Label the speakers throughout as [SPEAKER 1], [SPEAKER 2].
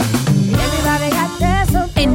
[SPEAKER 1] En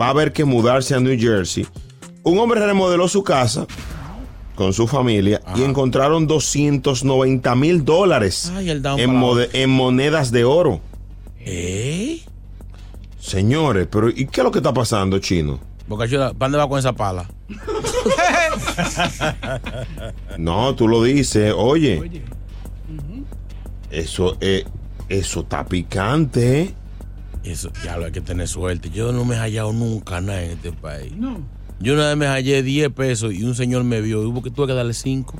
[SPEAKER 2] Va a haber que mudarse a New Jersey. Un hombre remodeló su casa con su familia y encontraron 290 mil dólares
[SPEAKER 3] Ay,
[SPEAKER 2] en, monedas de oro.
[SPEAKER 3] ¿Eh?
[SPEAKER 2] Señores, pero ¿y qué es lo que está pasando, chino?
[SPEAKER 3] Boca Chula, ¿para dónde va con esa pala?
[SPEAKER 2] No, tú lo dices, oye. Eso, eh, eso está picante.
[SPEAKER 3] Eso, ya lo hay que tener suerte. Yo no me he hallado nunca nada en este país. No. Yo una vez me hallé 10 pesos y un señor me vio y hubo que tuve que darle 5.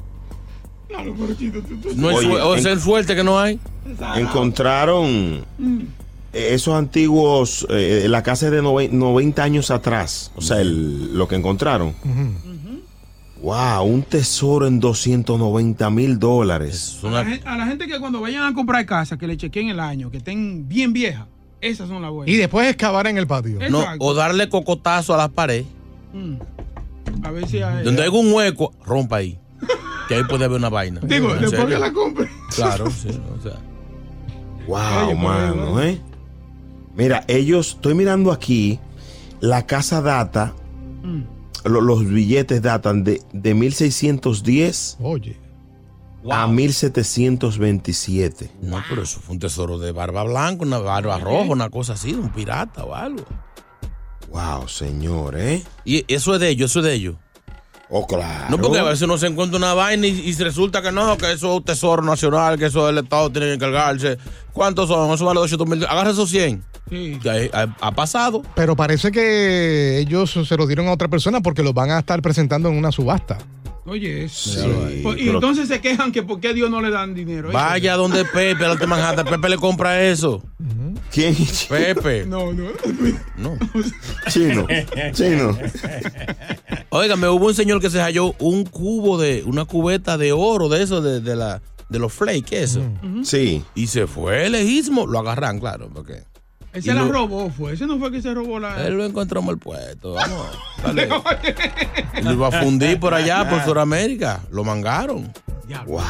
[SPEAKER 3] No hay
[SPEAKER 2] Oye,
[SPEAKER 3] suerte, o sea,
[SPEAKER 2] en-
[SPEAKER 3] es suerte que no hay.
[SPEAKER 2] Encontraron eh, esos antiguos, eh, la casa es de nove- 90 años atrás. O sea, el- lo que encontraron. Wow, un tesoro en 290 mil dólares.
[SPEAKER 4] A la, gen- a la gente que cuando vayan a comprar casa, que le chequen el año, que estén bien viejas, esas son las buenas.
[SPEAKER 5] Y después excavar en el patio.
[SPEAKER 3] No, o darle cocotazo a la pared.
[SPEAKER 4] Mm. A ver si hay.
[SPEAKER 3] Donde hay un hueco, rompa ahí. Que ahí puede haber una vaina.
[SPEAKER 4] Digo,
[SPEAKER 3] ¿En
[SPEAKER 4] después
[SPEAKER 3] serio?
[SPEAKER 4] que la compre.
[SPEAKER 3] Claro, sí. O sea.
[SPEAKER 2] Wow,
[SPEAKER 4] Oye,
[SPEAKER 2] mano, ¿eh? Mira, ellos, estoy mirando aquí, la casa data, lo- los billetes datan de, de 1610
[SPEAKER 5] Oye.
[SPEAKER 2] A 1727.
[SPEAKER 3] No, pero eso fue un tesoro de barba blanca, una barba roja, una cosa así, de un pirata o algo.
[SPEAKER 2] Wow, señor, ¿eh?
[SPEAKER 3] Y eso es de ellos, eso es de ellos.
[SPEAKER 2] Oh, claro.
[SPEAKER 3] No, porque a veces uno se encuentra una vaina y, y resulta que no, que eso es un tesoro nacional, que eso el Estado tiene que encargarse. ¿Cuántos son? Eso vale 200 mil. Agarra esos 100.
[SPEAKER 4] Sí.
[SPEAKER 3] Hay- ha, ha pasado.
[SPEAKER 5] Pero parece que ellos se los dieron a otra persona porque los van a estar presentando en una subasta.
[SPEAKER 4] Oye, eso.
[SPEAKER 2] Sí,
[SPEAKER 4] Pues, y
[SPEAKER 2] pero-
[SPEAKER 4] entonces se quejan que por qué Dios no le dan dinero. Eso.
[SPEAKER 3] Vaya donde Pepe, al Alto Manhattan. Pepe le compra eso.
[SPEAKER 2] ¿Quién?
[SPEAKER 3] Pepe.
[SPEAKER 4] No, no.
[SPEAKER 3] No.
[SPEAKER 2] Chino. Chino.
[SPEAKER 3] Óigame, hubo un señor que se halló un cubo de, una cubeta de oro de eso, de, de la, de los flakes, eso.
[SPEAKER 2] Sí.
[SPEAKER 3] Y se fue lejísimo. Lo agarran, claro, porque
[SPEAKER 4] Él
[SPEAKER 3] Y
[SPEAKER 4] se la
[SPEAKER 3] lo-
[SPEAKER 4] robó, fue. Ese no fue que se robó la.
[SPEAKER 3] él lo encontró mal puesto. Vamos, dale. Lo iba a fundir por allá, por Sudamérica. Lo mangaron.
[SPEAKER 2] Wow.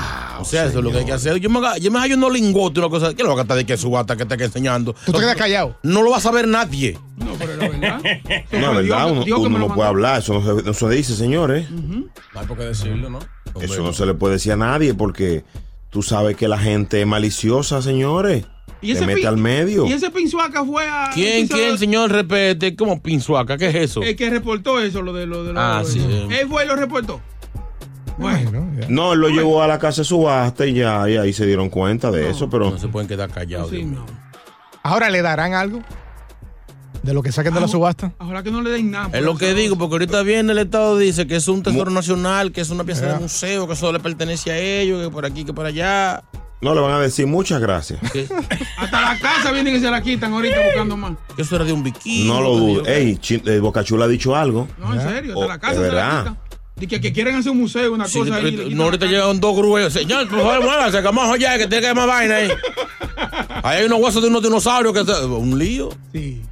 [SPEAKER 3] O sea, eso es lo que hay que hacer. Yo me, yo me hallo unos lingotes, una cosa. ¿Qué lo va a gastar de que subata que te está enseñando?
[SPEAKER 5] Tú te quedas callado.
[SPEAKER 3] No lo va a saber nadie.
[SPEAKER 4] No, pero la verdad.
[SPEAKER 2] No, es verdad, uno, no puede hablar, eso no se, no se dice, señores.
[SPEAKER 3] No hay por qué decirlo, ¿no?
[SPEAKER 2] Eso no se le puede decir a nadie porque tú sabes que la gente es maliciosa, señores.
[SPEAKER 4] Y ese
[SPEAKER 2] mete
[SPEAKER 4] pin-
[SPEAKER 2] al medio.
[SPEAKER 4] Y ese pinzuaca fue a.
[SPEAKER 3] ¿Quién, quién, señor? Repete. ¿Cómo pinzuaca? ¿Qué es eso?
[SPEAKER 4] El que reportó eso, lo de lo de lo
[SPEAKER 3] Ah, sí.
[SPEAKER 4] Él fue y lo reportó. Bueno,
[SPEAKER 5] ya.
[SPEAKER 2] No, él lo llevó a la casa de subasta y ya, y ahí se dieron cuenta de eso, pero
[SPEAKER 3] No se pueden quedar callados.
[SPEAKER 4] sí, no.
[SPEAKER 5] Ahora le darán algo de lo que saquen de la subasta.
[SPEAKER 4] Ojalá que no le den nada.
[SPEAKER 3] Es lo
[SPEAKER 4] eso.
[SPEAKER 3] que digo, porque ahorita viene el Estado dice que es un tesoro nacional, que es una pieza de museo, que eso le pertenece a ellos, que por aquí, que por allá.
[SPEAKER 2] No le van a decir muchas gracias.
[SPEAKER 4] Hasta la casa vienen y se la quitan ahorita buscando más.
[SPEAKER 3] eso era de un bikini.
[SPEAKER 2] No lo dudo. Ey, eh, Bocachula ha dicho algo.
[SPEAKER 4] No, en serio, hasta
[SPEAKER 2] Oh,
[SPEAKER 4] la casa
[SPEAKER 2] es
[SPEAKER 4] se la
[SPEAKER 2] verdad.
[SPEAKER 4] quitan. Y que, que quieren hacer un museo, una
[SPEAKER 3] Sí,
[SPEAKER 4] cosa ahí.
[SPEAKER 3] no, ahorita llegan dos grúas. Señor, por favor, muévase, que vamos allá, que tiene que haber más vaina ahí. Ahí hay unos huesos de unos dinosaurios que se- un lío.
[SPEAKER 4] Sí.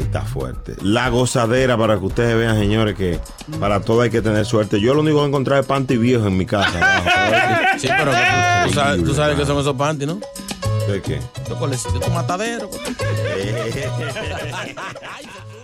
[SPEAKER 2] Está fuerte. La gozadera para que ustedes vean, señores, que para todo hay que tener suerte. Yo lo único que encontré es panty viejo en mi casa.
[SPEAKER 3] Sí, pero tú, tú sabes, tú sabes que son esos panty, ¿no?
[SPEAKER 2] ¿De qué?
[SPEAKER 3] Colecitos, tu matadero.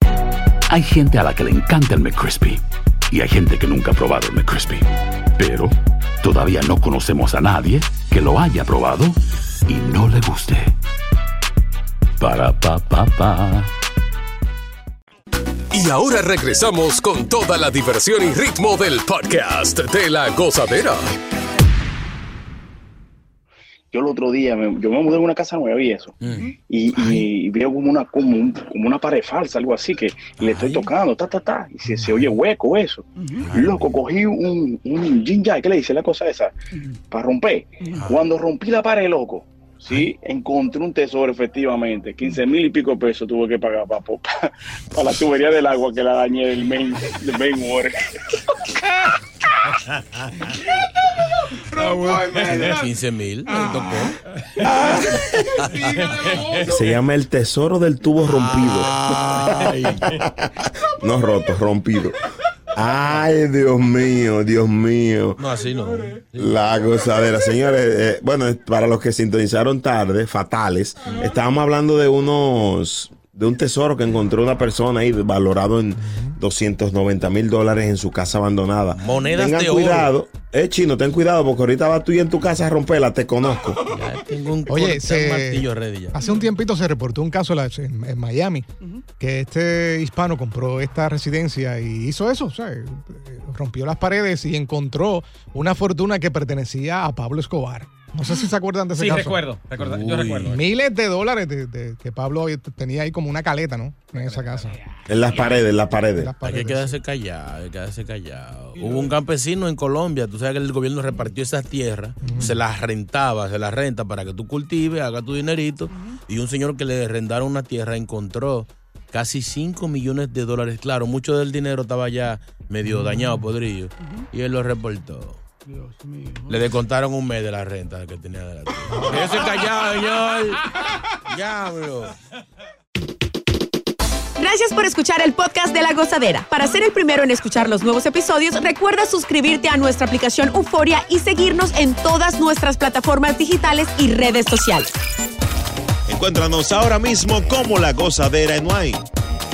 [SPEAKER 6] Hay gente a la que le encanta el McCrispy y hay gente que nunca ha probado el McCrispy. Pero todavía no conocemos a nadie que lo haya probado y no le guste. Para pa pa pa.
[SPEAKER 7] Y ahora regresamos con toda la diversión y ritmo del podcast de la gozadera.
[SPEAKER 8] Yo el otro día, me- yo me mudé en una casa nueva y eso, y, y veo como una, como, un- como una pared falsa, algo así, que le estoy tocando, ta, ta, ta, y se, se oye hueco eso. Loco, cogí un, un ginger, ¿qué le dice la cosa esa? Para romper. Cuando rompí la pared, loco, sí, encontré un tesoro efectivamente, 15 mil y pico de pesos tuve que pagar para, para, la tubería del agua que la dañé del main, del main water.
[SPEAKER 3] 15 mil.
[SPEAKER 2] Se llama el tesoro del tubo rompido. no roto, rompido. Ay, Dios mío, Dios mío.
[SPEAKER 3] No, así no.
[SPEAKER 2] La gozadera, señores. eh, bueno, para los que sintonizaron tarde, fatales, estábamos hablando de unos, de un tesoro que encontró una persona ahí valorado en 290 mil dólares en su casa abandonada.
[SPEAKER 3] Monedas
[SPEAKER 2] Tengan
[SPEAKER 3] de oro.
[SPEAKER 2] cuidado. Eh, chino, ten cuidado porque ahorita vas tú y en tu casa a romperla, te conozco.
[SPEAKER 3] Tengo un
[SPEAKER 5] Oye, se-
[SPEAKER 3] un martillo ready ya.
[SPEAKER 5] hace un tiempito se reportó un caso en Miami que este hispano compró esta residencia y hizo eso, o sea, eh, rompió las paredes y encontró una fortuna que pertenecía a Pablo Escobar. No sé si se acuerdan de ese
[SPEAKER 4] Sí,
[SPEAKER 5] caso.
[SPEAKER 4] recuerdo, recuerdo, yo recuerdo.
[SPEAKER 5] Miles de dólares de, de- que Pablo tenía ahí como una caleta, ¿no? En esa casa.
[SPEAKER 2] En las paredes, en las paredes.
[SPEAKER 3] Hay que quedarse callado, hay que quedarse callado. Hubo un campesino en Colombia, tú sabes que el gobierno repartió esas tierras, se las rentaba, se las renta para que tú cultives, hagas tu dinerito. Y un señor que le arrendaron una tierra encontró casi 5 millones de dólares. Claro, mucho del dinero estaba ya medio dañado, podrido. Y él lo reportó. Le descontaron un mes de la renta que tenía de la. Quédese callado, señor. Diablo.
[SPEAKER 9] Gracias por escuchar el podcast de La Gozadera. Para ser el primero en escuchar los nuevos episodios, recuerda suscribirte a nuestra aplicación Euforia y seguirnos en todas nuestras plataformas digitales y redes sociales.
[SPEAKER 10] Encuéntranos ahora mismo como La Gozadera en Wine.